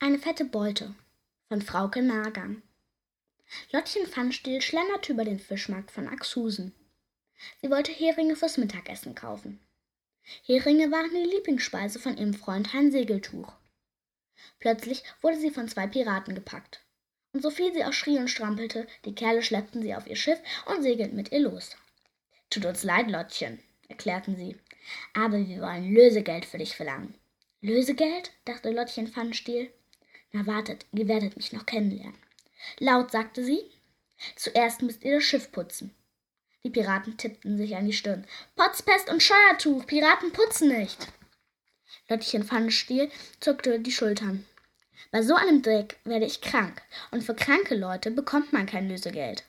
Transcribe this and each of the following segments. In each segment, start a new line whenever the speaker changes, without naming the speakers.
Eine fette Beute von Frauke Nagang. Lottchen Pfannstiel schlenderte über den Fischmarkt von Axhusen. Sie wollte Heringe fürs Mittagessen kaufen. Heringe waren die Lieblingsspeise von ihrem Freund Hein Segeltuch. Plötzlich wurde sie von zwei Piraten gepackt. Und so viel sie auch schrie und strampelte, die Kerle schleppten sie auf ihr Schiff und segelten mit ihr los. Tut uns leid, Lottchen, erklärten sie, aber wir wollen Lösegeld für dich verlangen. Lösegeld? dachte Lottchen Pfannstiel. Na wartet, ihr werdet mich noch kennenlernen. Laut sagte sie, zuerst müsst ihr das Schiff putzen. Die Piraten tippten sich an die Stirn. Potzpest und Scheuertuch, Piraten putzen nicht. Lottchen Pfannenstiel zuckte die Schultern. Bei so einem Dreck werde ich krank, und für kranke Leute bekommt man kein Lösegeld.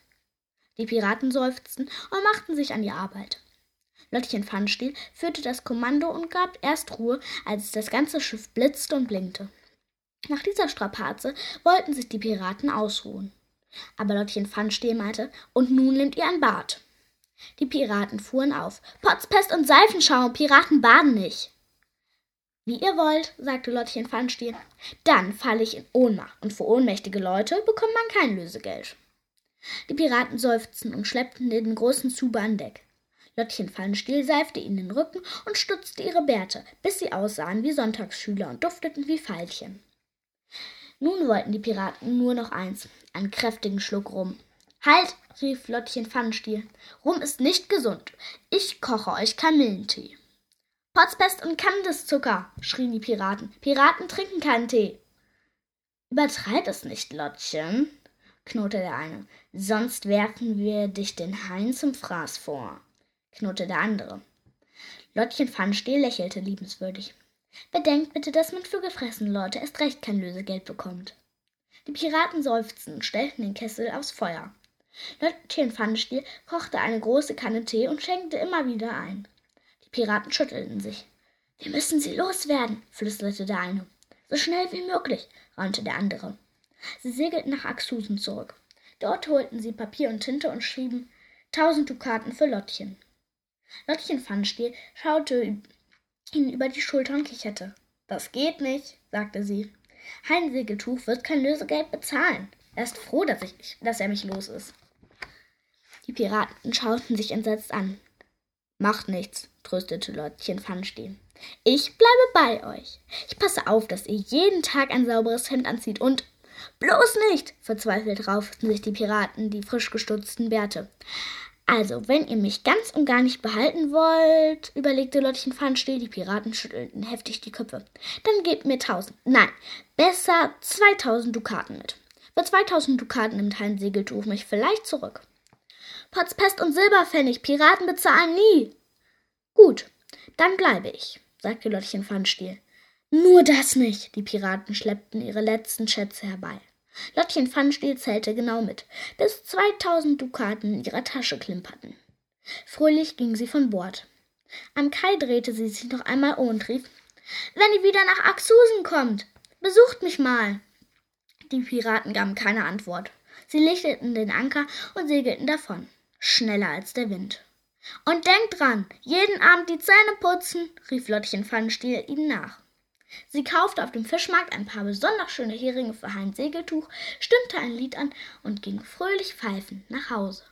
Die Piraten seufzten und machten sich an die Arbeit. Lottchen Pfannenstiel führte das Kommando und gab erst Ruhe, als das ganze Schiff blitzte und blinkte. Nach dieser Strapaze wollten sich die Piraten ausruhen. Aber Lottchen Pfannstiel meinte, und nun nehmt ihr ein Bad. Die Piraten fuhren auf. Potzpest und Seifenschaum, Piraten baden nicht. Wie ihr wollt, sagte Lottchen Pfannstiel. Dann falle ich in Ohnmacht, und für ohnmächtige Leute bekommt man kein Lösegeld. Die Piraten seufzten und schleppten den großen Zuber an Deck. Lottchen Pfannstiel seifte ihnen den Rücken und stutzte ihre Bärte, bis sie aussahen wie Sonntagsschüler und dufteten wie Veilchen. Nun wollten die Piraten nur noch eins, einen kräftigen Schluck Rum. Halt, rief Lottchen Pfannenstiel. Rum ist nicht gesund. Ich koche euch Kamillentee. Potzpest und Kandiszucker, schrien die Piraten. Piraten trinken keinen Tee. Übertreib es nicht, Lottchen, knurrte der eine. Sonst werfen wir dich den Hain zum Fraß vor, knurrte der andere. Lottchen Pfannenstiel lächelte liebenswürdig. Bedenkt bitte, dass man für gefressene Leute erst recht kein Lösegeld bekommt. Die Piraten seufzten und stellten den Kessel aufs Feuer. Lottchen Pfannenstiel kochte eine große Kanne Tee und schenkte immer wieder ein. Die Piraten schüttelten sich. Wir müssen sie loswerden, flüsterte der eine. So schnell wie möglich, raunte der andere. Sie segelten nach Axhusen zurück. Dort holten sie Papier und Tinte und schrieben tausend Dukaten für Lottchen. Lottchen Pfannenstiel schaute ihn über die Schulter und kicherte. Das geht nicht, sagte sie. Hein Segeltuch wird kein Lösegeld bezahlen. Er ist froh, dass, ich, dass er mich los ist. Die Piraten schauten sich entsetzt an. Macht nichts, tröstete Lottchen Pfannenstiel. Ich bleibe bei euch. Ich passe auf, dass ihr jeden Tag ein sauberes Hemd anzieht und bloß nicht, verzweifelt rauften sich die Piraten die frisch gestutzten Bärte. Also, wenn ihr mich ganz und gar nicht behalten wollt, überlegte Lottchen Pfannenstiel, die Piraten schüttelten heftig die Köpfe, dann gebt mir tausend, nein, besser zweitausend Dukaten mit. Für zweitausend Dukaten nimmt Hein Segeltuch mich vielleicht zurück. Potzpest und Silberpfennig, Piraten bezahlen nie. Gut, dann bleibe ich, sagte Lottchen Pfannenstiel. Nur das nicht, die Piraten schleppten ihre letzten Schätze herbei. Lottchen Pfannenstiel zählte genau mit, bis zweitausend Dukaten in ihrer Tasche klimperten. Fröhlich ging sie von Bord. Am Kai drehte sie sich noch einmal um und rief, wenn ihr wieder nach Axusen kommt, besucht mich mal. Die Piraten gaben keine Antwort. Sie lichteten den Anker und segelten davon, schneller als der Wind. Und denkt dran, jeden Abend die Zähne putzen, rief Lottchen Pfannenstiel ihnen nach. Sie kaufte auf dem Fischmarkt ein paar besonders schöne Heringe für Heinz Segeltuch, stimmte ein Lied an und ging fröhlich pfeifend nach Hause.